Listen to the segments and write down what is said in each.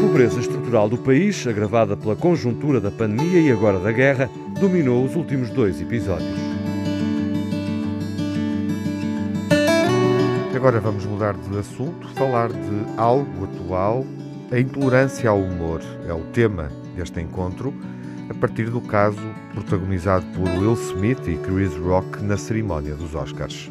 pobreza estrutural do país, agravada pela conjuntura da pandemia e agora da guerra, dominou os últimos dois episódios. Agora vamos mudar de assunto, falar de algo atual. A intolerância ao humor é o tema deste encontro, a partir do caso protagonizado por Will Smith e Chris Rock na cerimónia dos Oscars.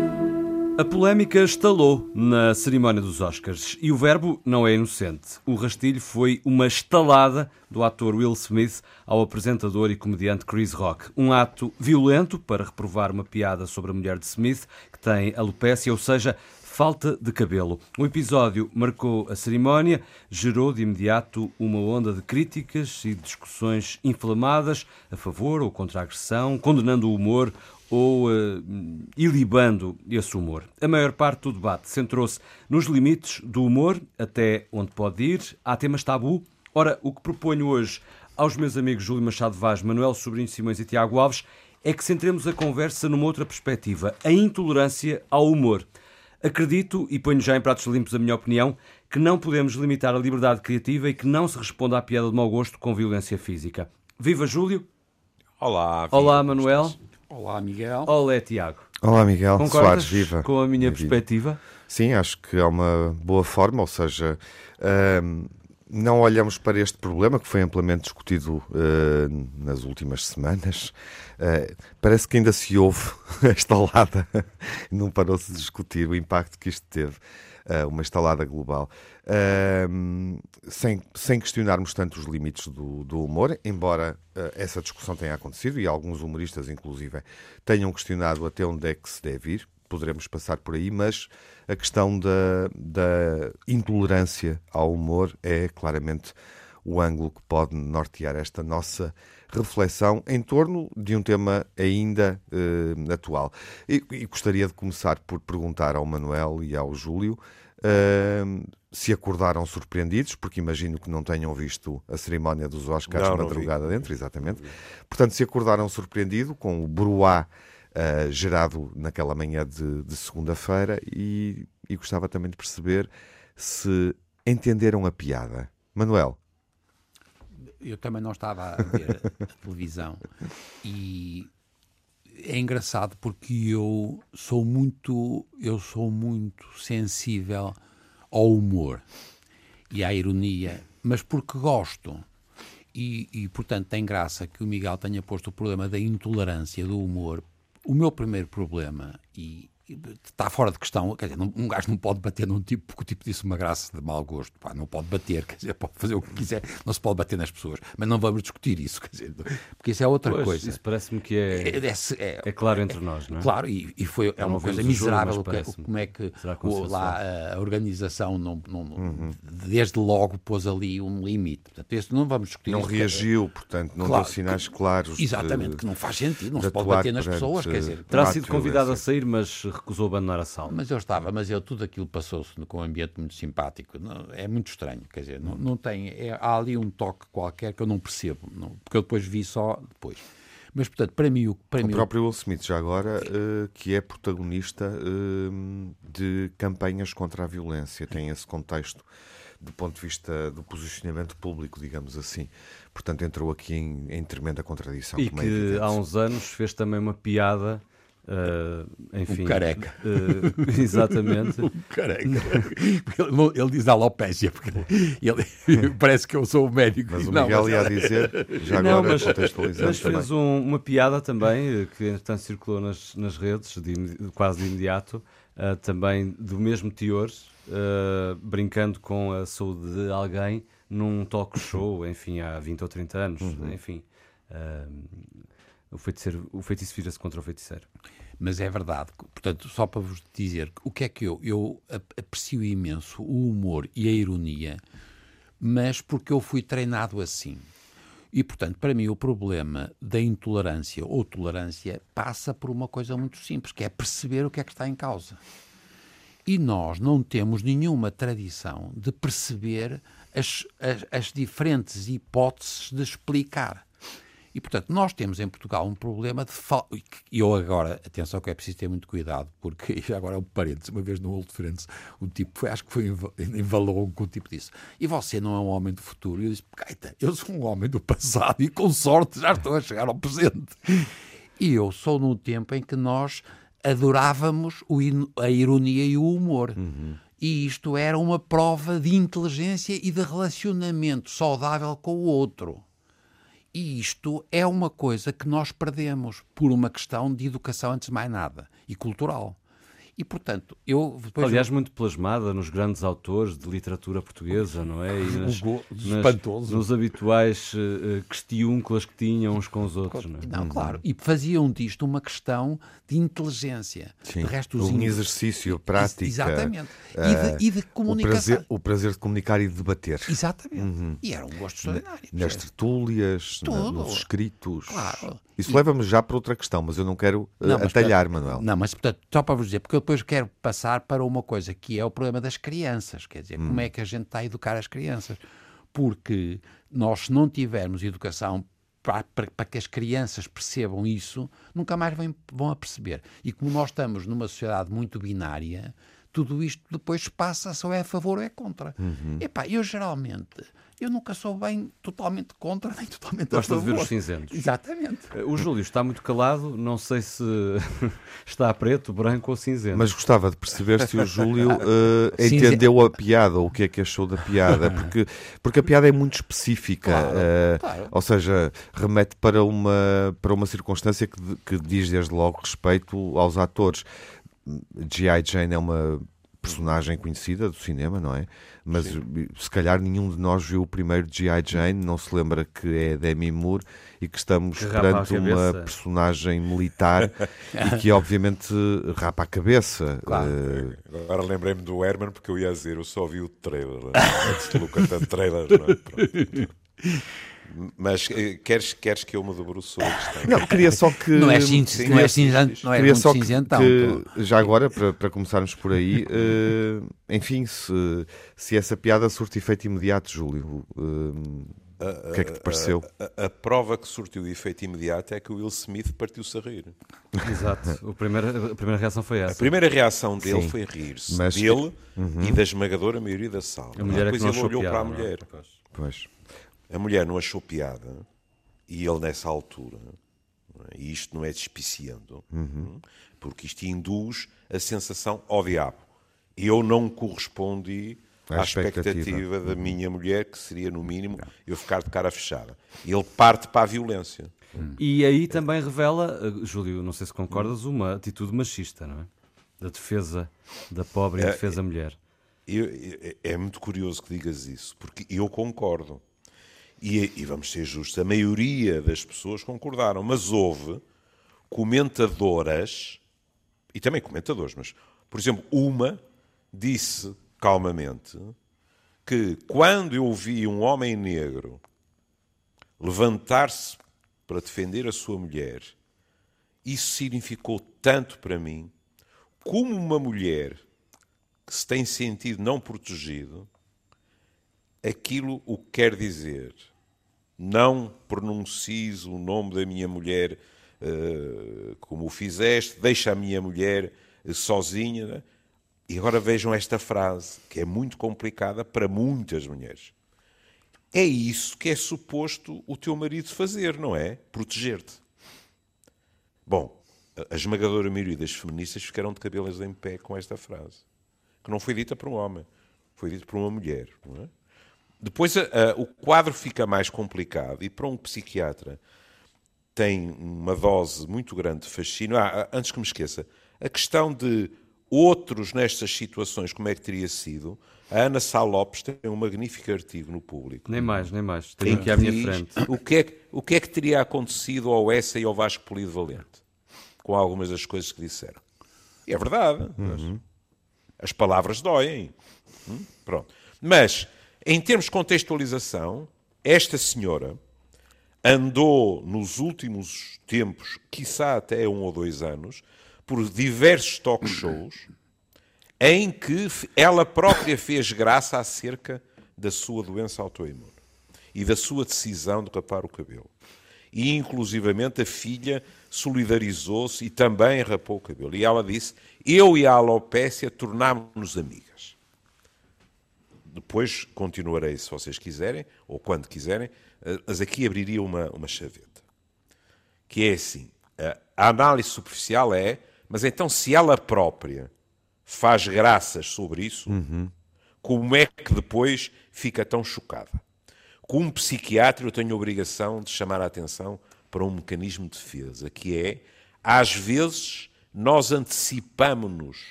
A polémica estalou na cerimónia dos Oscars e o verbo não é inocente. O rastilho foi uma estalada do ator Will Smith ao apresentador e comediante Chris Rock. Um ato violento para reprovar uma piada sobre a mulher de Smith, que tem alopécia, ou seja, falta de cabelo. O episódio marcou a cerimónia, gerou de imediato uma onda de críticas e discussões inflamadas a favor ou contra a agressão, condenando o humor ou uh, ilibando esse humor. A maior parte do debate centrou-se nos limites do humor, até onde pode ir. Há temas tabu. Ora, o que proponho hoje aos meus amigos Júlio Machado Vaz, Manuel Sobrinho Simões e Tiago Alves é que centremos a conversa numa outra perspectiva, a intolerância ao humor. Acredito, e ponho já em pratos limpos a minha opinião, que não podemos limitar a liberdade criativa e que não se responda à piada de mau gosto com violência física. Viva Júlio! Olá, viva. Olá Manuel! Olá Miguel! Olá Tiago! Olá Miguel! Concordas Soares, viva! com a minha perspectiva? Sim, acho que é uma boa forma, ou seja, hum, não olhamos para este problema que foi amplamente discutido uh, nas últimas semanas. Uh, parece que ainda se ouve a estalada, não parou-se de discutir o impacto que isto teve, uh, uma estalada global, sem, sem questionarmos tanto os limites do, do humor, embora essa discussão tenha acontecido e alguns humoristas, inclusive, tenham questionado até onde é que se deve ir poderemos passar por aí, mas a questão da, da intolerância ao humor é claramente o ângulo que pode nortear esta nossa reflexão em torno de um tema ainda eh, atual. E, e, gostaria de começar por perguntar ao Manuel e ao Júlio eh, se acordaram surpreendidos, porque imagino que não tenham visto a cerimónia dos Oscars não, madrugada vi. dentro, exatamente. Portanto, se acordaram surpreendido com o bruá uh, gerado naquela manhã de, de segunda-feira e, e gostava também de perceber se entenderam a piada. Manuel. Eu também não estava a ver a televisão e é engraçado porque eu sou muito eu sou muito sensível ao humor e à ironia, mas porque gosto. E, e, portanto tem graça que o Miguel tenha posto o problema da intolerância do humor, o meu primeiro problema, e, está fora de questão, quer dizer, um gajo não pode bater num tipo, porque o tipo disse uma graça de mau gosto, pá, não pode bater, quer dizer, pode fazer o que quiser, não se pode bater nas pessoas, mas não vamos discutir isso, quer dizer, porque isso é outra pois, coisa. Isso parece-me que é, é, é, é, é claro entre nós, não é? Claro, e, e foi, é uma coisa miserável jogo, como é que o, lá a organização não, não uhum. desde logo pôs ali um limite, portanto, isso não vamos discutir. Não isso, reagiu, portanto, não claro, deu sinais que, claros. Exatamente, de, que não faz sentido, não se pode bater nas pessoas, quer dizer. Terá sido convidado a sair, mas recusou abandonar a sala. Mas eu estava, mas eu, tudo aquilo passou-se com um ambiente muito simpático. Não, é muito estranho, quer dizer, não, não tem. É, há ali um toque qualquer que eu não percebo, não, porque eu depois vi só depois. Mas, portanto, para mim... Para o mim, próprio Will Smith, já agora, uh, que é protagonista uh, de campanhas contra a violência, tem esse contexto do ponto de vista do posicionamento público, digamos assim. Portanto, entrou aqui em, em tremenda contradição. E é que é há uns anos fez também uma piada Uh, enfim, o careca. Uh, exatamente. o careca. Ele, ele diz alopécia, porque ele, parece que eu sou o médico. Mas o Miguel não, mas ia dizer, já não, agora mas, contextualizando Mas fez um, uma piada também, que entretanto circulou nas, nas redes, de, quase de imediato, uh, também do mesmo teor, brincando com a saúde de alguém num talk show, enfim, há 20 ou 30 anos, uhum. enfim. O, feiticeiro, o feitiço vira-se contra o feiticeiro. Mas é verdade. Portanto, só para vos dizer o que é que eu, eu aprecio imenso o humor e a ironia, mas porque eu fui treinado assim. E, portanto, para mim, o problema da intolerância ou tolerância passa por uma coisa muito simples, que é perceber o que é que está em causa. E nós não temos nenhuma tradição de perceber as, as, as diferentes hipóteses de explicar. E, portanto, nós temos em Portugal um problema de. E eu agora, atenção que é preciso ter muito cuidado, porque agora é um parênteses. Uma vez no Old Friends, o tipo, foi, acho que foi em Valongo que o tipo disse: E você não é um homem do futuro? E eu disse: Caita, eu sou um homem do passado e com sorte já estou a chegar ao presente. E eu sou num tempo em que nós adorávamos a ironia e o humor. Uhum. E isto era uma prova de inteligência e de relacionamento saudável com o outro. E isto é uma coisa que nós perdemos por uma questão de educação, antes de mais nada, e cultural. E, portanto, eu... Aliás, eu... muito plasmada nos grandes autores de literatura portuguesa, não é? E nas, nas, nos habituais uh, questiúnculas que tinham uns com os outros, não é? Não, claro. E faziam disto uma questão de inteligência. Sim. De resto, um exercício, prática. Exatamente. Uh, e, de, e de comunicação. O prazer, o prazer, de comunicar e de debater. Exatamente. Uhum. E era um gosto extraordinário. Nas tertúlias, nos escritos. Claro. Isso leva-me já para outra questão, mas eu não quero uh, não, atalhar, portanto, Manuel. Não, mas portanto, só para vos dizer, porque eu depois quero passar para uma coisa que é o problema das crianças. Quer dizer, hum. como é que a gente está a educar as crianças? Porque nós, se não tivermos educação para, que as crianças percebam isso, nunca mais vem, vão a perceber. E como nós estamos numa sociedade muito binária, tudo isto depois passa se ou é a favor ou é contra. Uhum. Epá, eu geralmente eu nunca sou bem totalmente contra nem totalmente Gosta a favor. de ver os cinzentos. Exatamente. Eh, o Júlio está muito calado, não sei se está preto, branco ou cinzento. Mas gostava de perceber se o Júlio uh, entendeu a piada, ou o que é que achou da piada, porque, porque a piada é muito específica, claro, uh, claro. ou seja, remete para uma, para uma circunstância que, que diz desde logo respeito aos atores. G.I. Jane é uma personagem conhecida do cinema, não é? Mas Sim. se calhar nenhum de nós viu o primeiro G.I. Jane, não se lembra que é Demi Moore e que estamos que perante uma personagem militar e que obviamente rapa a cabeça. Claro. Uh... Agora lembrei-me do Herman porque eu ia dizer, eu só vi o trailer, antes de Lucas trailer. Não é? Mas eh, queres, queres que eu me debruçe a questão? Não, queria só que. Não é, cinzento, não é cinzento, não é queria só que, que, já agora, para, para começarmos por aí, uh, enfim, se, se essa piada surte efeito imediato, Júlio. Uh, o que é que te pareceu? A, a, a, prova que surtiu efeito imediato é que o Will Smith partiu-se a rir. Exato. O primeiro, a primeira reação foi essa. A primeira reação dele Sim, foi rir-se. Mas... Dele uhum. e da esmagadora maioria da sala. A mulher Depois é que ele olhou piada, para a mulher. Pois. A mulher não achou piada e ele, nessa altura, é? e isto não é despiciando, uhum. porque isto induz a sensação ao diabo. E eu não correspondi à expectativa, expectativa da uhum. minha mulher, que seria, no mínimo, eu ficar de cara fechada. Ele parte para a violência. Uhum. E aí também revela, eh, Júlio, não sei se concordas, uma atitude machista, não é? Da defesa da pobre e da defesa da mulher. é muito curioso que digas isso, porque eu concordo. E, e, vamos ser justos, a maioria das pessoas concordaram, mas houve comentadoras, e também comentadores, mas, por exemplo, uma disse calmamente que quando eu vi um homem negro levantar-se para defender a sua mulher, isso significou tanto para mim, como uma mulher que se tem sentido não protegido, aquilo o que quer dizer não pronuncies o nome da minha mulher uh, como o fizeste, deixa a minha mulher uh, sozinha. Né? E agora vejam esta frase, que é muito complicada para muitas mulheres. É isso que é suposto o teu marido fazer, não é? Proteger-te. Bom, a esmagadora maioria das feministas ficaram de cabelos em pé com esta frase, que não foi dita por um homem, foi dita por uma mulher. Não é? Depois a, a, o quadro fica mais complicado e para um psiquiatra tem uma dose muito grande de fascínio. Ah, antes que me esqueça, a questão de outros nestas situações, como é que teria sido? A Ana Sá Lopes tem um magnífico artigo no público. Nem mais, nem mais. Tenho aqui à minha frente. O que, é, o que é que teria acontecido ao Essa e ao Vasco Polido Valente? com algumas das coisas que disseram. E é verdade. As palavras doem. Hum? Pronto. Mas, em termos de contextualização, esta senhora andou nos últimos tempos, quiçá até um ou dois anos, por diversos talk shows em que ela própria fez graça acerca da sua doença autoimune e da sua decisão de rapar o cabelo. E, inclusivamente, a filha solidarizou-se e também rapou o cabelo. E ela disse: Eu e a alopécia tornámos-nos amigas. Depois continuarei, se vocês quiserem, ou quando quiserem, eh, mas aqui abriria uma, uma chaveta. Que é assim: a análise superficial é, mas então se ela própria faz graças sobre isso, uhum. como é que depois fica tão chocada? Como psiquiatra, eu tenho a obrigação de chamar a atenção para um mecanismo de defesa, que é, às vezes, nós antecipamos-nos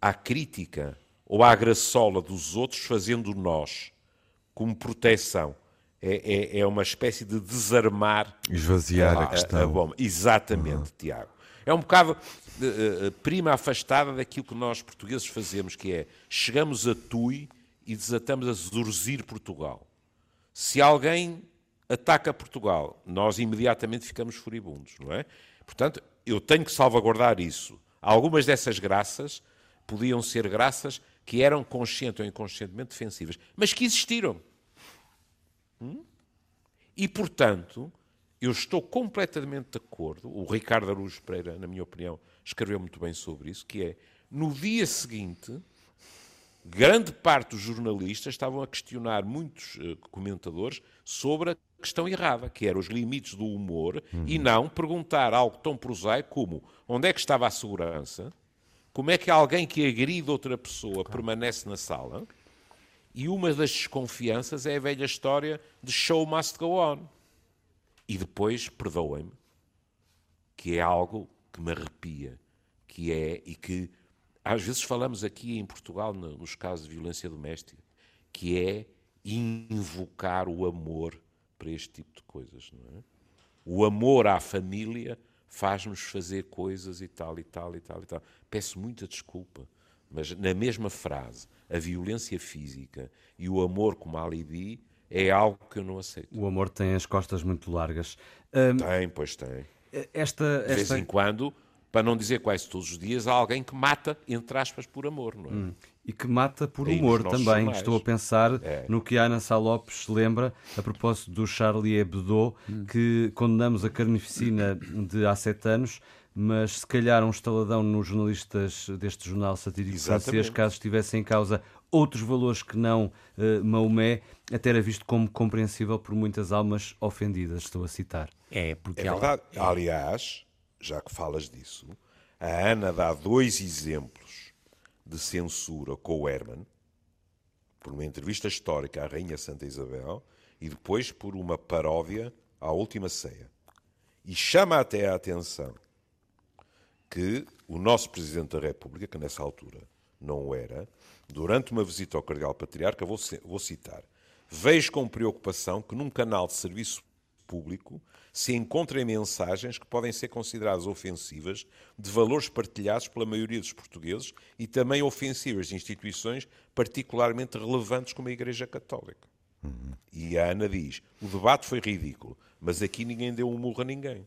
à crítica ou à graçola dos outros, fazendo nós como proteção. É, é, é uma espécie de desarmar esvaziar a, a questão. A, bomba. Exatamente, uhum. Tiago. É um bocado uh, prima afastada daquilo que nós portugueses fazemos, que é chegamos a Tui e desatamos a zurzir Portugal. Se alguém ataca Portugal, nós imediatamente ficamos furibundos, não é? Portanto, eu tenho que salvaguardar isso. Algumas dessas graças podiam ser graças que eram consciente ou inconscientemente defensivas, mas que existiram. Hum? E, portanto, eu estou completamente de acordo. O Ricardo Araújo Pereira, na minha opinião, escreveu muito bem sobre isso, que é, no dia seguinte, grande parte dos jornalistas estavam a questionar muitos uh, comentadores sobre a questão errada, que eram os limites do humor, uhum. e não perguntar algo tão prosaico como onde é que estava a segurança, como é que alguém que agride outra pessoa claro. permanece na sala, e uma das desconfianças é a velha história de show must go on. E depois, perdoem-me, que é algo que me arrepia, que é, e que às vezes falamos aqui em Portugal nos casos de violência doméstica, que é invocar o amor para este tipo de coisas, não é? O amor à família faz-nos fazer coisas e tal e tal e tal e tal. Peço muita desculpa, mas na mesma frase, a violência física e o amor como alibi é algo que eu não aceito. O amor tem as costas muito largas. Hum, tem, pois tem. Esta, esta... De vez em quando para não dizer quase todos os dias, há alguém que mata, entre aspas, por amor, não é? Hum. E que mata por Aí humor também. Jornais. Estou a pensar é. no que a Ana Salopes lembra a propósito do Charlie Hebdo, hum. que condenamos a carnificina de há sete anos, mas se calhar um estaladão nos jornalistas deste jornal satírico francês, caso estivessem em causa outros valores que não uh, Maomé, até era visto como compreensível por muitas almas ofendidas, estou a citar. É, porque é verdade. Ela... Aliás, já que falas disso, a Ana dá dois exemplos de censura com o Herman, por uma entrevista histórica à Rainha Santa Isabel e depois por uma paródia à Última Ceia. E chama até a atenção que o nosso Presidente da República, que nessa altura não o era, durante uma visita ao Cardeal Patriarca, vou, vou citar, vejo com preocupação que num canal de serviço público se encontrem mensagens que podem ser consideradas ofensivas de valores partilhados pela maioria dos portugueses e também ofensivas de instituições particularmente relevantes como a Igreja Católica. Uhum. E a Ana diz: o debate foi ridículo, mas aqui ninguém deu um murro a ninguém.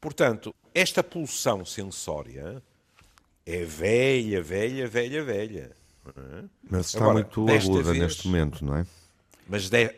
Portanto, esta pulsão sensória é velha, velha, velha, velha. É? Mas está Agora, muito aguda vez, neste momento, não é? Mas de,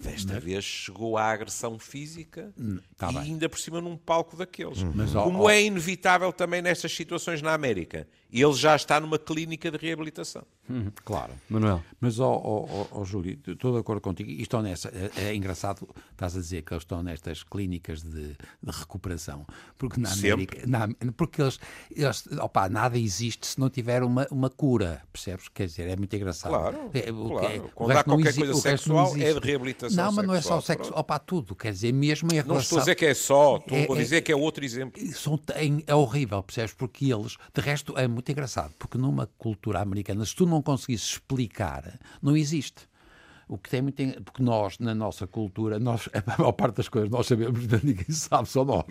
Desta Mas... vez chegou à agressão física hum, tá e bem. ainda por cima num palco daqueles. Uhum. Mas, Como é inevitável também nestas situações na América. Ele já está numa clínica de reabilitação. Uhum. Claro. Manuel. Mas, ó oh, oh, oh, Júlio, estou de acordo contigo. E estão nessa. É, é, engraçado, estás a dizer que eles estão nestas clínicas de, de recuperação. Porque na América. Na, porque eles. eles opa, nada existe se não tiver uma, uma cura. Percebes? Quer dizer, é muito engraçado. Claro. É, claro. É, Quando há qualquer coisa sexual, é de reabilitação. Não, mas não é só sexo. Opa, tudo. Quer dizer, mesmo em relação. Não estou a dizer que é só, estou é, a dizer é, que é outro exemplo. São, é, horrível, percebes? Porque eles. De resto, é muito engraçado. Porque numa cultura americana, se tu não conseguisses explicar, não existe. O que tem muito. Porque nós, na nossa cultura, nós, a maior parte das coisas nós sabemos, ninguém sabe, só nós.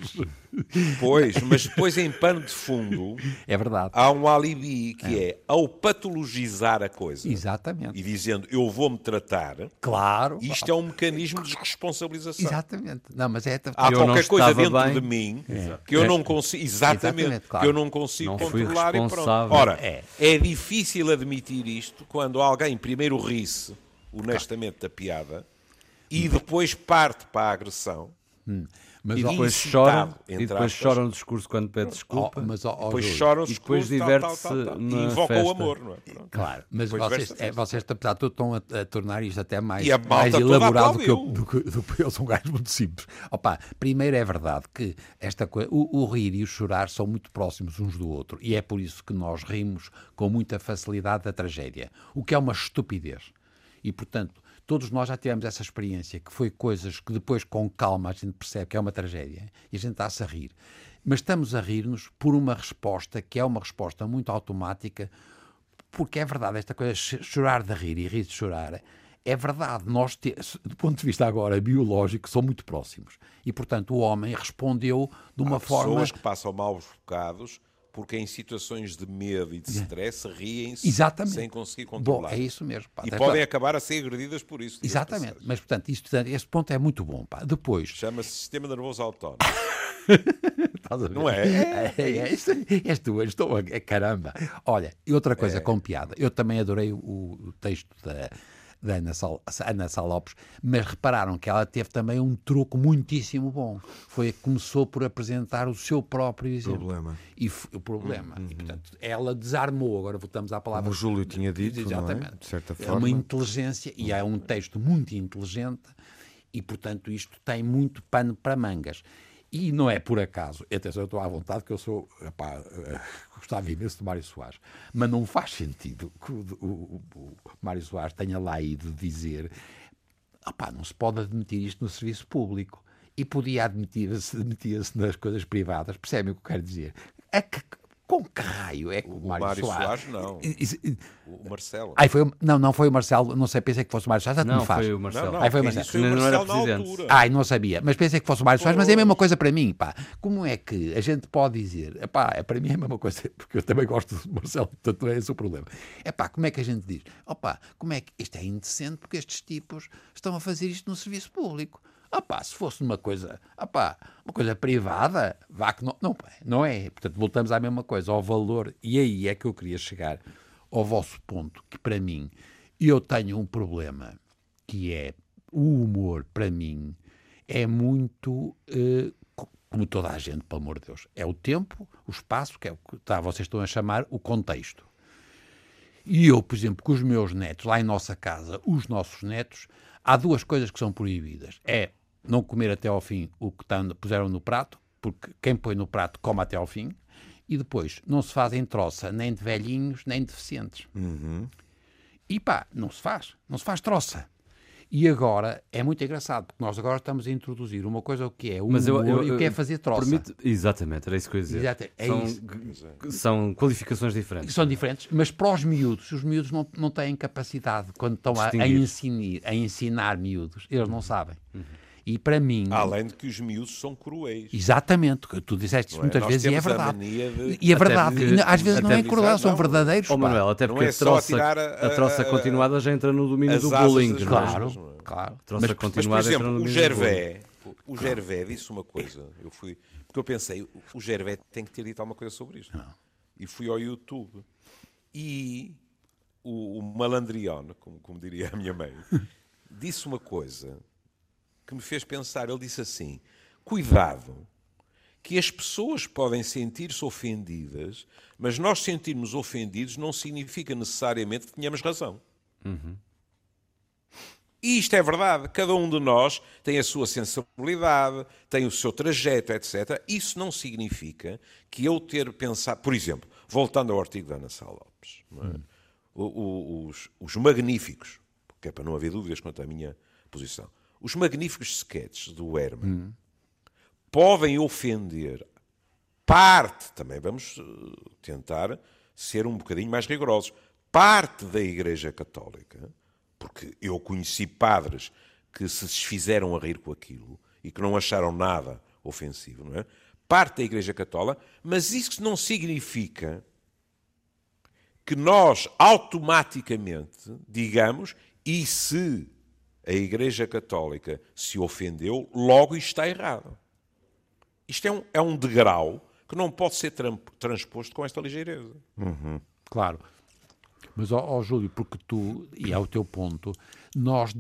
Pois, mas depois em pano de fundo. É verdade. Há um alibi que é, é ao patologizar a coisa. Exatamente. E dizendo eu vou-me tratar. Claro. Isto é um mecanismo de responsabilização. Exatamente. Não, mas é. Há qualquer coisa dentro bem. de mim é. que eu não consigo. Exatamente. exatamente claro. Que eu não consigo não controlar e pronto. Ora, é. é difícil admitir isto quando alguém primeiro ri-se honestamente da piada e depois parte para a agressão. Hum. Mas, e depois chora e depois chora no discurso quando pede desculpa. Oh, mas, oh, depois chora no discurso, e depois diverte-se e invoca festa. o amor, não é? Pronto. Claro, mas vocês, é, vocês apesar de tudo estão a, a, tornar isto até mais, mais elaborado do que, eu, do, que, do que eu sou um gajo muito simples. Opa, primeiro é verdade que esta coisa, o, o rir e o chorar são muito próximos uns do outro e é por isso que nós rimos com muita facilidade da tragédia, o que é uma estupidez. E portanto, Todos nós já tivemos essa experiência, que foi coisas que depois, com calma, a gente percebe que é uma tragédia e a gente está-se a rir. Mas estamos a rir-nos por uma resposta que é uma resposta muito automática, porque é verdade, esta coisa, chorar de rir e rir de chorar, é verdade. Nós, te, do ponto de vista agora biológico, são muito próximos. E, portanto, o homem respondeu de uma Há forma. pessoas que passam maus bocados porque em situações de medo e de stress riem-se sem conseguir controlar. Bom, é isso mesmo. Pá. E podem acabar a ser agredidas por isso. Exatamente. Mas, portanto, isto, este ponto é muito bom. Pá. Depois... Chama-se sistema nervoso autónomo. Não é? É, é, é és tu, estou a, caramba. Olha, e outra coisa é. com piada. Eu também adorei o, o texto da da Ana, Sal, Ana Salopes, mas repararam que ela teve também um truque muitíssimo bom. Foi começou por apresentar o seu próprio exemplo. Problema. E o problema. Uhum. E, portanto, ela desarmou, agora voltamos à palavra. Como o Júlio tinha dito, Exatamente. É? de certa forma. É uma inteligência, e é um texto muito inteligente, e, portanto, isto tem muito pano para mangas. E não é por acaso, atenção, eu estou à vontade que eu sou, epá, uh, gostava imenso de Mário Soares, mas não faz sentido que o, o, o Mário Soares tenha lá ido dizer epá, não se pode admitir isto no serviço público e podia admitir-se admitir nas coisas privadas, percebem o que eu quero dizer? A que, com que raio é que o, o Mário, Mário Soares... Soares não. o Marcelo. Ai, foi, não, não foi o Marcelo, não sei, pensei que fosse o Mário Soares, não, faz. foi o Marcelo. Não, não, Ai, foi o Marcelo. Foi o Marcelo não era presidente. Ai, não sabia, mas pensei que fosse o Mário Soares, mas é a mesma coisa para mim, pá. Como é que a gente pode dizer, pá, é, para mim é a mesma coisa, porque eu também gosto do Marcelo, portanto não é esse o problema. É pá, como é que a gente diz? Opá, como é que isto é indecente porque estes tipos estão a fazer isto no serviço público. Ah pá, se fosse uma coisa, ah pá, uma coisa privada, vá que não, não, não é. Portanto, voltamos à mesma coisa, ao valor. E aí é que eu queria chegar ao vosso ponto, que para mim, eu tenho um problema, que é o humor, para mim, é muito, eh, como toda a gente, pelo amor de Deus, é o tempo, o espaço, que é o que tá, vocês estão a chamar o contexto. E eu, por exemplo, com os meus netos, lá em nossa casa, os nossos netos, há duas coisas que são proibidas. É não comer até ao fim o que tá, puseram no prato, porque quem põe no prato come até ao fim, e depois não se fazem troça nem de velhinhos nem de deficientes. Uhum. E pá, não se faz, não se faz troça. E agora é muito engraçado, porque nós agora estamos a introduzir uma coisa que é o Mas eu, eu, e o que é fazer troça. Permite... Exatamente, era isso que eu ia dizer. Exato, é são, isso. são qualificações diferentes. São diferentes, mas para os miúdos, os miúdos não, não têm capacidade, quando estão a, a, ensinar, a ensinar miúdos, eles não sabem. Uhum. E para mim. Além de que os miúdos são cruéis. Exatamente, tu disseste é? muitas Nós vezes e é verdade. De... E é verdade, de... às vezes não é cruel, são verdadeiros. Oh, Manuel, até porque é a, troça, a, a, troça continuada já entra no domínio do bullying. Claro, claro. Troça mas, continuada mas, por exemplo, o Gervé, o Gervé disse uma coisa. Eu fui, porque eu pensei, o Gervé tem que ter dito alguma coisa sobre isto. Não. E fui ao YouTube. E o, o malandriano, como, como diria a minha mãe, disse uma coisa que me fez pensar. Ele disse assim: cuidado, que as pessoas podem sentir-se ofendidas, mas nós sentirmos ofendidos não significa necessariamente que tenhamos razão. Uhum. E isto é verdade. Cada um de nós tem a sua sensibilidade, tem o seu trajeto, etc. Isso não significa que eu ter pensado. Por exemplo, voltando ao artigo da Ana Sá Lopes, é? uhum. o, o, os, os magníficos, porque é para não haver dúvidas quanto à minha posição, os magníficos sketches do Herman hum. podem ofender parte, também vamos eh, tentar ser um bocadinho mais rigorosos, parte da Igreja Católica, porque eu conheci padres que se desfizeram a rir com aquilo e que não acharam nada ofensivo, não é? Parte da Igreja Católica, mas isso não significa que nós automaticamente digamos e se a Igreja Católica se ofendeu, logo isto está errado. Isto é um, é um degrau que não pode ser transposto com esta ligeireza. Uhum. Claro. Mas, ó, ó, Júlio, porque tu, e é o teu ponto, nós,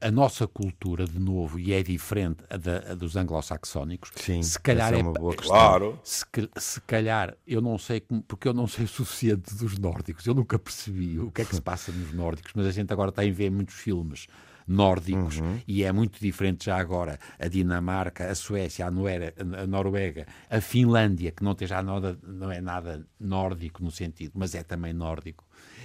a nossa cultura, de novo, e é diferente a, da, a dos anglo-saxónicos, se calhar é, é, uma boa questão. Claro. Se, se calhar, eu não sei, como, porque eu não sei o suficiente dos nórdicos, eu nunca percebi o que é que se passa nos nórdicos, mas a gente agora tem a ver muitos filmes nórdicos uhum. e é muito diferente já agora a Dinamarca, a Suécia, a, Noera, a Noruega, a Finlândia, que não, tem já nada, não é nada nórdico no sentido, mas é também nórdico.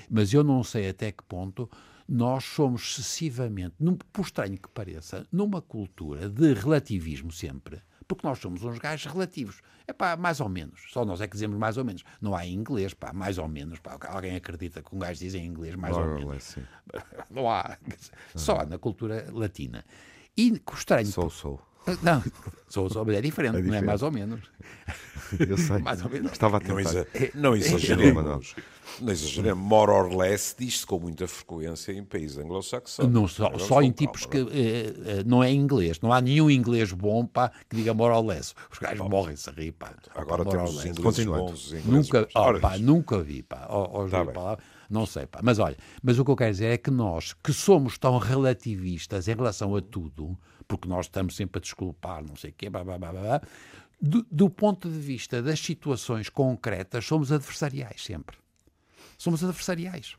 Mas eu não sei até que ponto nós somos excessivamente, por estranho que pareça, numa cultura de relativismo sempre porque nós somos uns gajos relativos. É pá, mais ou menos. Só nós é que dizemos mais ou menos. Não há em inglês, pá, mais ou menos. Pá. Alguém acredita que um gajo diz em inglês mais ou menos. Não há. Só na cultura latina. E estranho. Sou, sou. Não, sou, sou, é diferente, é diferente, não é mais ou menos. Eu sei. mais ou menos. Estava a tentar. Não, exageremos. Não exageremos. More or less diz-se com muita frequência em países anglo-saxónicos. Não, só, só em tipos que eh, eh, não é inglês. Não há nenhum inglês bom pá, que diga more or less. Os gajos morrem-se a rir. Pá, Agora pá, temos os ingleses bons. Ingleses nunca, oh, pá, nunca vi. Pá, oh, oh, tá não sei, pá. Mas olha, mas o que eu quero dizer é que nós, que somos tão relativistas em relação a tudo, porque nós estamos sempre a desculpar, não sei o quê, blá, blá, blá, blá, do, do ponto de vista das situações concretas, somos adversariais sempre. Somos adversariais.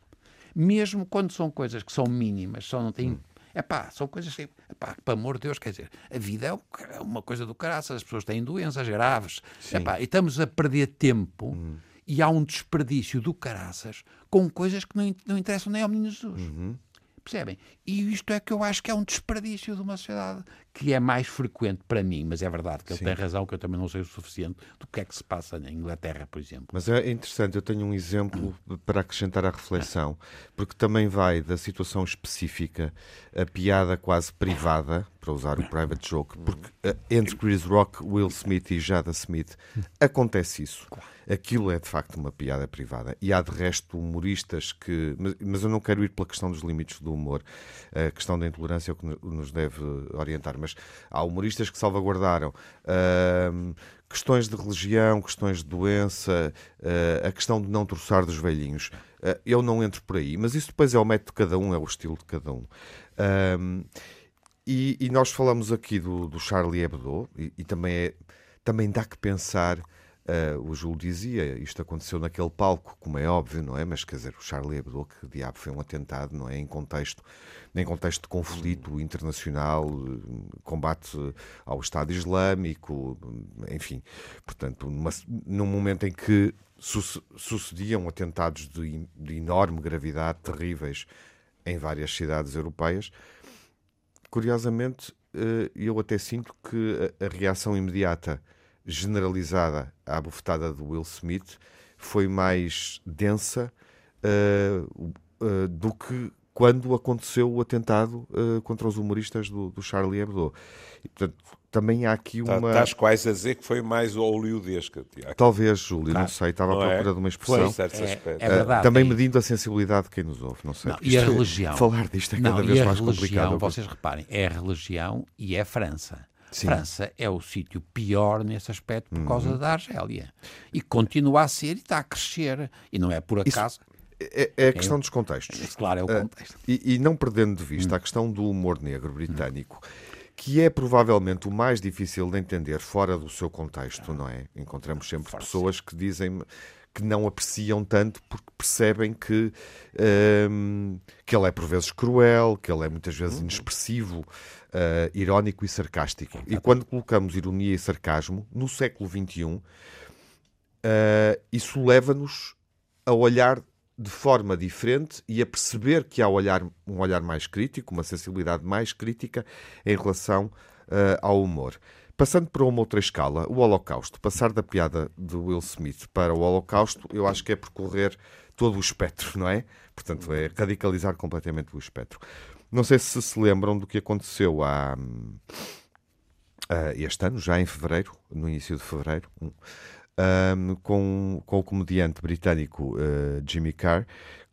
Mesmo quando são coisas que são mínimas, só não têm. É pá, são coisas que, epá, para amor de Deus, quer dizer, a vida é, é uma coisa do caraças, as pessoas têm doenças graves, epá, e estamos a perder tempo hum. e há um desperdício do caraças com coisas que não, não interessam nem ao menino Jesus. Uhum. Percebem? E isto é que eu acho que é um desperdício de uma sociedade que é mais frequente para mim, mas é verdade que ele tem razão, que eu também não sei o suficiente do que é que se passa na Inglaterra, por exemplo. Mas é interessante, eu tenho um exemplo para acrescentar à reflexão, porque também vai da situação específica, a piada quase privada, para usar o private joke, porque eh, entre Chris Rock, Will Smith e Jada Smith acontece isso aquilo é de facto uma piada privada. E há de resto humoristas que. Mas, eu não quero ir pela questão dos limites do humor, a questão da intolerância é o que nos deve orientar, mas há humoristas que salvaguardaram. Uh, questões de religião, questões de doença, uh, a questão de não troçar dos velhinhos. Uh, eu não entro por aí, mas isso depois é o método de cada um, é o estilo de cada um. E, e, nós falamos aqui do, do Charlie Hebdo, e, e também, é, também dá que pensar Uh, o Júlio dizia, isto aconteceu naquele palco, como é óbvio, não é? Mas quer dizer, o Charlie Hebdo, que diabo foi um atentado, não é? Em contexto, em contexto de conflito internacional, combate ao Estado Islâmico, enfim. Portanto, numa, num momento em que su sucediam atentados de, de enorme gravidade, terríveis, em várias cidades europeias, curiosamente, uh, eu até sinto que a, a reação imediata generalizada à bufetada de Will Smith foi mais densa uh, uh, do que quando aconteceu o atentado uh, contra os humoristas do, do, Charlie Hebdo. E, portanto, também há aqui tá, uma. Estás quase a dizer que foi mais o hollywoodesca, Tiago. Talvez, Júlio, tá. não sei, estava não à procura é? de uma expressão. Foi, é, é verdade, também medindo a sensibilidade de quem nos ouve, não sei. Não, e a religião. Falar disto é cada não, vez mais religião, complicado. Vocês reparem, é a religião e é a França. Sim. França é o sítio pior nesse aspecto por causa uhum. da Argélia. E continua a ser e está a crescer. E não é por acaso. Isso... É, é, a questão é, dos contextos. Claro, é o ah, contexto. Uh, e, e, não perdendo de vista hum. a questão do humor negro britânico, hum. que é provavelmente o mais difícil de entender fora do seu contexto, não é? Encontramos sempre pessoas que dizem que não apreciam tanto porque percebem que, um, que ele é por vezes cruel, que ele é muitas vezes uhum. inexpressivo, uh, irónico e sarcástico. E quando colocamos ironia e sarcasmo no século XXI, uh, isso leva-nos a olhar de forma diferente e a perceber que há olhar, um olhar mais crítico, uma sensibilidade mais crítica em relação uh, ao humor. Passando para uma outra escala, o Holocausto. Passar da piada do Will Smith para o Holocausto, eu acho que é percorrer todo o espectro, não é? Portanto, é radicalizar completamente o espectro. Não sei se se lembram do que aconteceu há, este ano, já em fevereiro, no início de fevereiro, um, com, com o comediante britânico uh, Jimmy Carr,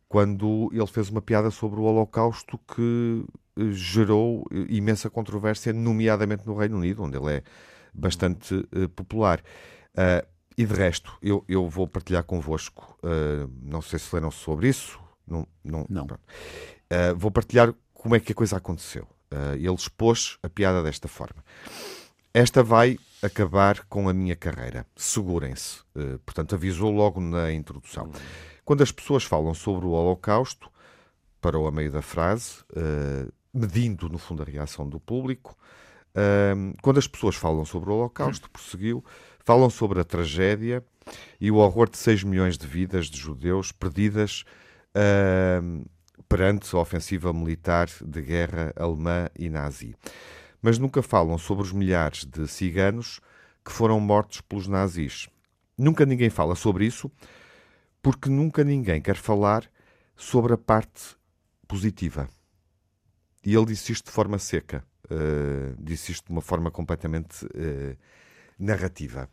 quando ele fez uma piada sobre o Holocausto que uh, gerou imensa controvérsia, nomeadamente no Reino Unido, onde ele é bastante uh, popular. e de resto, eu, eu vou partilhar convosco, não sei se leram sobre isso, não. não, não. vou partilhar como é que a coisa aconteceu. ele expôs a piada desta forma. Esta vai acabar com a minha carreira. Segurem-se. Uh, portanto, avisou logo na introdução. Quando as pessoas falam sobre o Holocausto, parou a meio da frase, uh, medindo, no fundo, a reação do público. Uh, quando as pessoas falam sobre o Holocausto, prosseguiu, falam sobre a tragédia e o horror de 6 milhões de vidas de judeus perdidas perante a ofensiva militar de guerra alemã e nazi mas nunca falam sobre os milhares de ciganos que foram mortos pelos nazis. Nunca ninguém fala sobre isso, porque nunca ninguém quer falar sobre a parte positiva. E ele disse isto de forma seca, uh, disse isto de uma forma completamente uh, narrativa.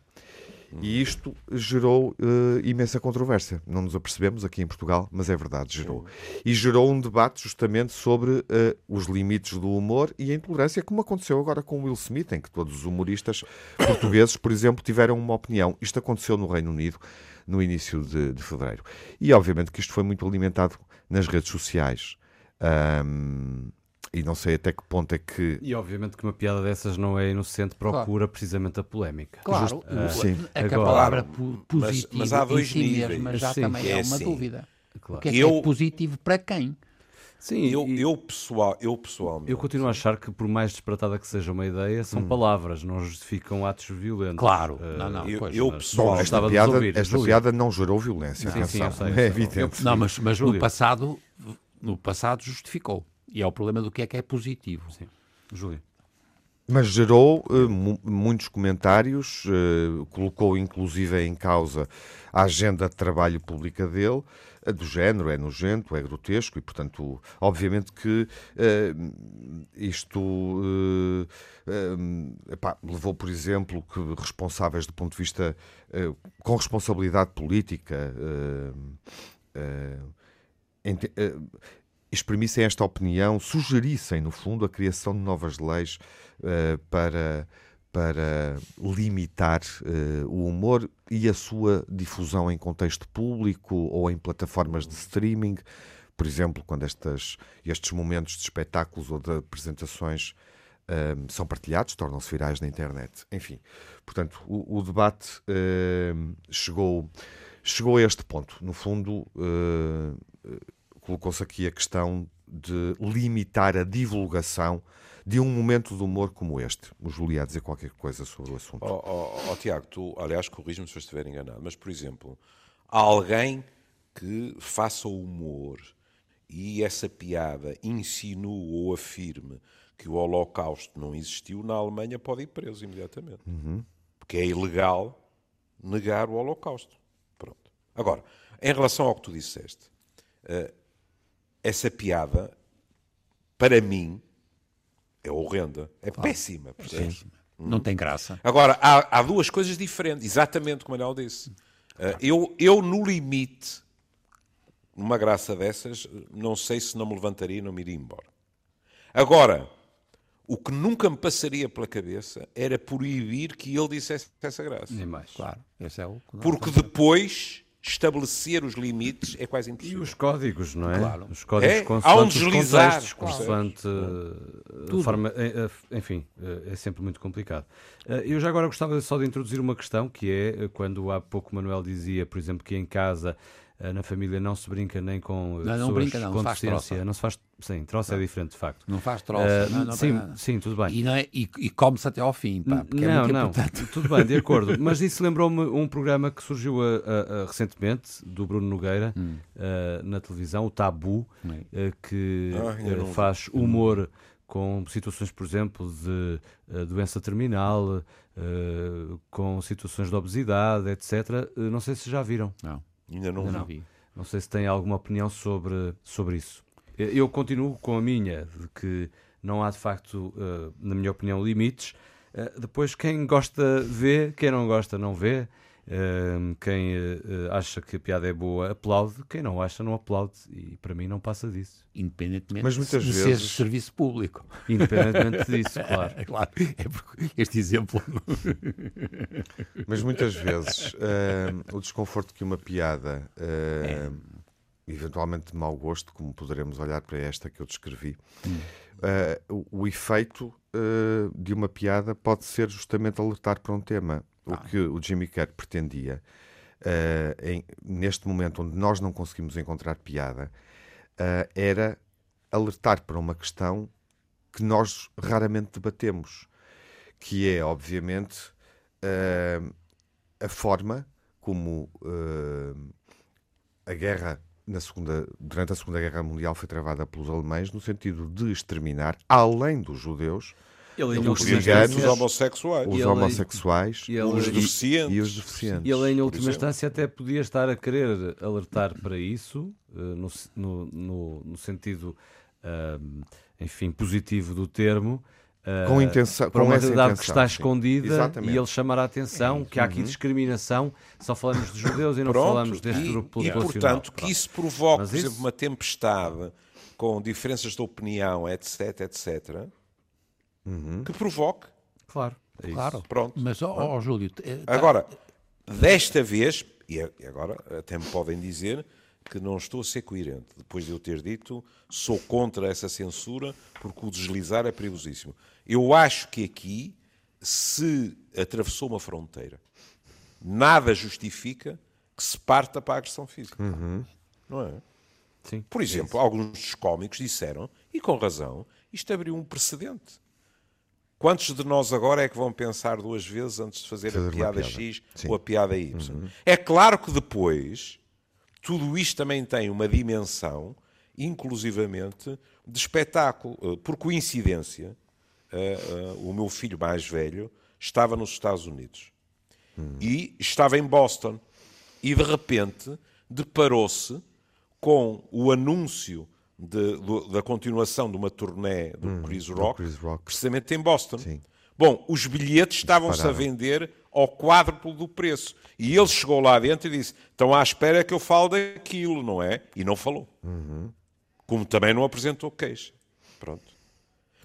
E isto gerou uh, imensa controvérsia. Não nos apercebemos aqui em Portugal, mas é verdade, gerou. E gerou um debate justamente sobre uh, os limites do humor e a intolerância, como aconteceu agora com Will Smith, em que todos os humoristas portugueses, por exemplo, tiveram uma opinião. Isto aconteceu no Reino Unido no início de, de fevereiro. E obviamente que isto foi muito alimentado nas redes sociais. Um, e não sei até que ponto é que. E obviamente que uma piada dessas não é inocente, procura claro. precisamente a polémica. Claro, Just... uh, sim. é que a palavra positivo mas, mas há dois si níveis. mesma já sim, também é, é uma assim. dúvida. Claro. O que é, eu... que é positivo para quem? Sim, eu, e... eu, pessoal, eu pessoalmente. Eu continuo a achar que, por mais disparatada que seja uma ideia, são hum. palavras, não justificam atos violentos. Claro, uh, não, não. Eu, pois, eu pessoalmente. Esta, piada, ouvir, esta piada não gerou violência. Sim, sim, sei, é evidente. Não, mas, mas no, passado, no passado justificou. E é o problema do que é que é positivo. Sim. Júlio. Mas gerou uh, muitos comentários, uh, colocou inclusive em causa a agenda de trabalho pública dele, uh, do género, é nojento, é grotesco e, portanto, obviamente que isto epá, levou, por exemplo, que responsáveis do ponto de vista com responsabilidade política exprimissem esta opinião, sugerissem, no fundo, a criação de novas leis uh, para, para limitar uh, o humor e a sua difusão em contexto público ou em plataformas de streaming. Por exemplo, quando estas, estes momentos de espetáculos ou de apresentações uh, são partilhados, tornam-se virais na internet. Enfim, portanto, o, o debate chegou, chegou a este ponto. No fundo, colocou-se aqui a questão de limitar a divulgação de um momento de humor como este. O Júlio dizer qualquer coisa sobre o assunto. Oh, oh, oh Tiago, tu, aliás, corrijo-me se eu estiver enganado, mas, por exemplo, há alguém que faça o humor e essa piada insinue ou afirme que o Holocausto não existiu, na Alemanha pode ir preso imediatamente. Uhum. Porque é ilegal negar o Holocausto. Pronto. Agora, em relação ao que tu disseste, uh, essa piada, para mim, é horrenda. É claro. péssima. péssima. Não tem graça. Agora, há, há, duas coisas diferentes, exatamente como a Manuel disse. Uh, eu, eu, no limite, numa graça dessas, não sei se não me levantaria e não me iria embora. Agora, o que nunca me passaria pela cabeça era proibir que ele dissesse essa graça. Nem mais. Claro, esse é o. Porque depois estabelecer os limites é quase impossível. E os códigos, não é? Claro. Os códigos é, há um deslizar. Contextos, consoante, uh, forma, eh, eh, enfim, é sempre muito complicado. Eu já agora gostava só de introduzir uma questão, que é quando há pouco Manuel dizia, por exemplo, que em casa eh, na família não se brinca nem com não, não brinca, não, com faz deficiência. Não se faz, sim, troça é diferente, de facto. Não faz troça. Uh, não, não, sim, sim, tudo bem. E, não é, e, e come-se até ao fim, pá, porque não, é não, importante. tudo bem, de acordo. Mas isso lembrou-me um programa que surgiu a, a, a, recentemente, do Bruno Nogueira, hum. uh, na televisão, o Tabu, que ah, faz humor com situações, por exemplo, de uh, doença terminal, uh, com situações de obesidade, etc. Uh, não sei se já viram. Não, ainda não, ainda não vi. Não sei se têm alguma opinião sobre, sobre isso. Eu continuo com a minha, de que não há de facto, na minha opinião, limites. Depois, quem gosta vê, quem não gosta não vê quem uh, acha que a piada é boa aplaude, quem não acha não aplaude e para mim não passa disso. Independentemente Mas muitas de vezes... ser serviço público. Independentemente disso, claro. É, claro. É porque este exemplo. Mas muitas vezes uh, o desconforto que uma piada, uh, é. eventualmente de mau gosto, como poderemos olhar para esta que eu descrevi, hum. o, o, efeito de uma piada pode ser justamente alertar para um tema o ah. que o Jimmy Carr pretendia, uh, em, neste momento onde nós não conseguimos encontrar piada, uh, era alertar para uma questão que nós raramente debatemos, que é, obviamente, uh, a forma como a guerra na segunda, durante a Segunda Guerra Mundial foi travada pelos alemães no sentido de exterminar, além dos judeus, ele, ele os ciganos, os homossexuais, os homossexuais ele, os deficientes. E, os deficientes. E ele, em última instância, até podia estar a querer alertar para isso, uh, no, no, no, no, sentido, uh, enfim, positivo do termo. Uh, com intenção, para uma realidade que está escondida Exatamente. e ele chamar a atenção que há aqui uhum. discriminação, só falamos de judeus e não Pronto, falamos deste e, grupo E, portanto, que isso provoque, Mas por isso... exemplo, uma tempestade com diferenças de opinião, etc, etc, uhum. que provoque. Claro, é claro. Pronto. Mas, ó, oh, Júlio. Tá... Agora, desta vez, e agora até me podem dizer que não estou a ser coerente, depois de eu ter dito sou contra essa censura porque o deslizar é perigosíssimo. Eu acho que aqui se atravessou uma fronteira. Nada justifica que se parta para a agressão física. Uhum. Não é? Sim. Por exemplo, alguns dos cómicos disseram, e com razão, isto abriu um precedente. Quantos de nós agora é que vão pensar duas vezes antes de fazer, fazer a piada, piada, X Sim. ou a piada Y? Uhum. É claro que depois tudo isto também tem uma dimensão, inclusivamente, de espetáculo. Eh, por coincidência, uh, uh, o meu filho mais velho estava nos Estados Unidos uhum. e estava em Boston e de repente deparou-se com o anúncio de, da continuação de uma turnê do, hum, Chris, Rock, do Chris, Rock, precisamente em Boston. Sim. Bom, os bilhetes estavam-se a vender ao quádruplo do preço. E ele chegou lá dentro e disse: estão à espera que eu fale daquilo, não é? E não falou. Uhum. Como também não apresentou queixa. Pronto.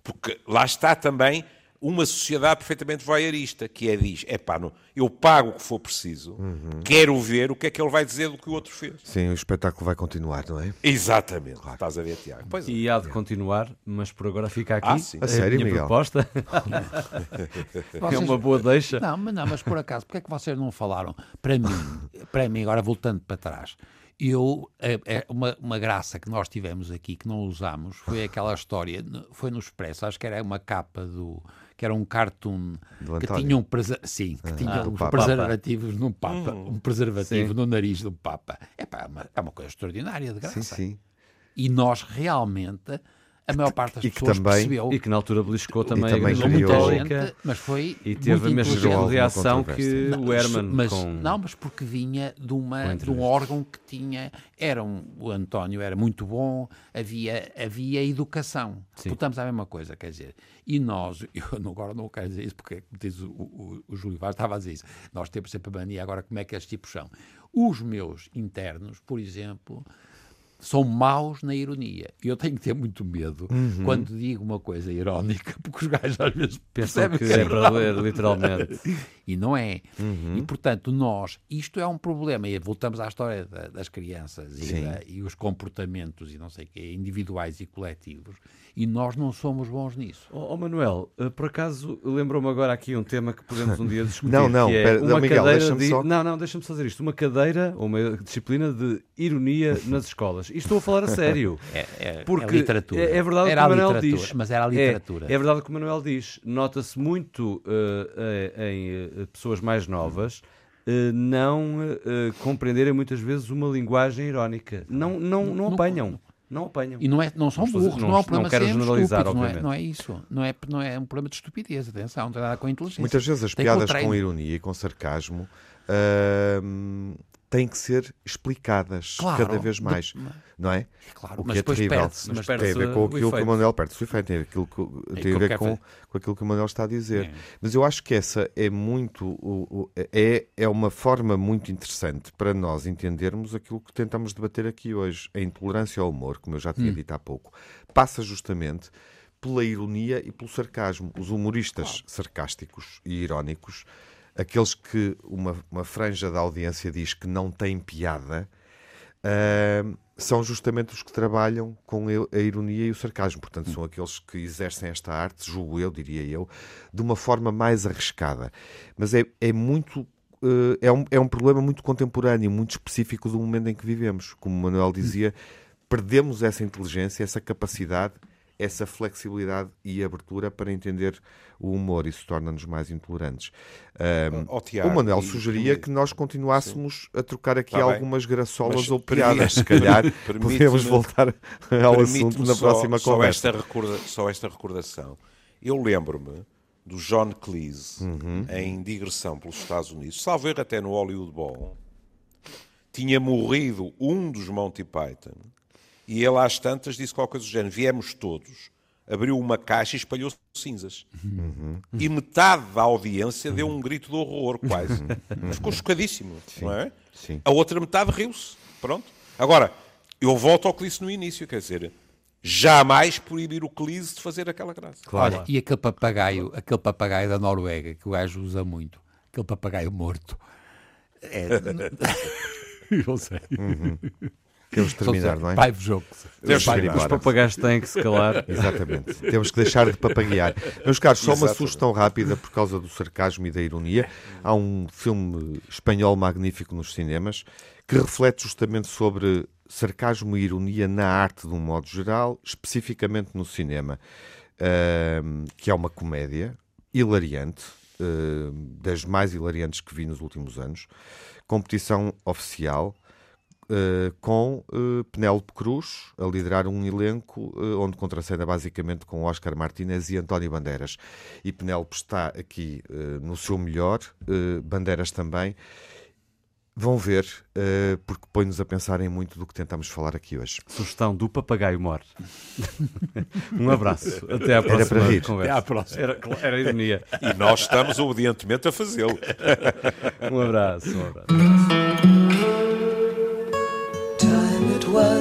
Porque lá está também uma sociedade perfeitamente voyeurista, que é diz, é pá, eu pago o que for preciso, uhum. quero ver o que é que ele vai dizer do que o outro fez. Sim, o espetáculo vai continuar, não é? Exatamente, claro. estás a ver, Tiago. Pois e é. há de continuar, mas por agora fica aqui ah, sim. a, a sério, minha Miguel? proposta. vocês... É uma boa deixa. Não, mas, não, mas por acaso, porque é que vocês não falaram? Para mim, para mim agora voltando para trás, eu, é, é uma, uma graça que nós tivemos aqui, que não usamos, foi aquela história, foi no Expresso, acho que era uma capa do que era um cartoon que tinha um sim, que ah, tinha ah, uns preservativos no Papa, hum. um preservativo sim. no nariz do Papa. É, pá, é, uma, é uma coisa extraordinária de graça. Sim, sim. E nós realmente a maior parte das e pessoas também, percebeu. E que na altura beliscou também, também a Igreja Mas foi E teve a mesma reação que não, o Herman. Mas, com... Não, mas porque vinha de, uma, de um órgão que tinha... Era um, o António era muito bom, havia, havia educação. Portanto, a mesma coisa, quer dizer. E nós, eu agora não quero dizer isso, porque diz o, o, o Júlio Vaz estava a dizer isso. Nós temos sempre a mania, agora como é que estes tipos são? Os meus internos, por exemplo são maus na ironia. E eu tenho que ter muito medo uhum. quando digo uma coisa irónica, porque os gajos às vezes pensam que, que é, é para ler, literalmente. e não é. Uhum. E portanto, nós, isto é um problema. E voltamos à história da, das crianças e, da, e, os comportamentos e não sei quê, individuais e coletivos. E nós não somos bons nisso. Oh, oh Manuel, eh, por acaso lembrou-me agora aqui um tema que podemos um dia discutir. não, não, que é pera, uma Miguel, cadeira de... só... Não, não, deixa-me fazer isto. Uma cadeira ou uma disciplina de ironia nas escolas. E estou a falar a sério. É, é, porque é literatura. É, é verdade era o que o Manuel diz. Mas era a literatura. É, é verdade o que o Manuel diz. Nota-se muito uh, em uh, pessoas mais novas uh, não compreenderem muitas vezes uma linguagem irónica. Não, não, não, não apanham. não apanham. E não, é, não são Não estou a dizer- burros, não- não, é um não problema quero de serem generalizar, estúpidos, não é, obviamente. não é isso. Não é, não é um problema de estupidez, atenção, não tem nada com inteligência. Muitas vezes as Tem com piadas com, treino. ironia e com sarcasmo ahm, têm que ser explicadas Claro. cada vez mais, De- não é? Claro, O mas que é terrível. Mas Tem a ver com o aquilo que o. Manuel perde o efeito, tem a ver, aquilo que, tem a ver quero com, com aquilo que o Manuel está a dizer. É. Mas eu acho que essa é muito é, é uma forma muito interessante para nós entendermos aquilo que tentamos debater aqui hoje. A intolerância ao humor, como eu já Hum. tinha dito há pouco, passa justamente pela ironia e pelo sarcasmo. Os humoristas sarcásticos e irónicos, aqueles que uma, uma franja da audiência diz que não têm piada, ahm, são justamente os que trabalham com a ironia e o sarcasmo. Portanto, são aqueles que exercem esta arte, julgo eu, diria eu, de uma forma mais arriscada. Mas é, é muito. eh, É um, é um problema muito contemporâneo, muito específico do momento em que vivemos. Como o Manuel dizia, perdemos essa inteligência, essa capacidade, essa flexibilidade e abertura para entender o humor. Isso torna-nos mais intolerantes. Tiago, o Manuel sugeria e- que nós continuássemos a trocar aqui Tá bem. algumas graçolas Mas ou piadas. Se calhar podemos voltar ao assunto na só- próxima só conversa. Esta recorda, só esta recordação. Eu lembro-me do John Cleese Uhum. em digressão pelos Estados Unidos, salvo erro até no Hollywood Bowl, tinha morrido um dos Monty Python e ele às tantas disse qualquer coisa do género, viemos todos, abriu uma caixa e espalhou cinzas. Uhum. E metade da audiência deu um grito de horror, quase. Ficou chocadíssimo, não é? Uhum. sim. A outra metade riu-se. Pronto. Agora, eu volto ao que disse no início, quer dizer, jamais proibir o Cleese de fazer aquela graça. Olha, e aquele papagaio, aquele papagaio da Noruega que o gajo usa muito, aquele papagaio morto. É. Eu sei. Temos que terminar, não é? Five jokes. Temos terminar. Os papagaios têm que se calar. Exatamente. Temos que deixar de papaguear. Meus caros, só uma Exatamente. sugestão rápida por causa do sarcasmo e da ironia. Há um filme espanhol magnífico nos cinemas que reflete justamente sobre sarcasmo e ironia na arte de um modo geral, especificamente no cinema, Ahm, que é uma comédia hilariante, ahm, das mais hilariantes que vi nos últimos anos. Competição oficial, Uh, com uh, Penélope Cruz a liderar um elenco uh, onde contracena basicamente com Oscar Martínez e António Bandeiras. E Penélope está aqui uh, no seu melhor, uh, Bandeiras também. Vão ver, uh, porque põe-nos a pensar em muito do que tentamos falar aqui hoje. Sugestão do papagaio mor. um abraço. Até à próxima para rir. conversa. Até à próxima. Era, era ironia. E nós estamos obedientemente a fazê-lo. Um abraço. Um abraço.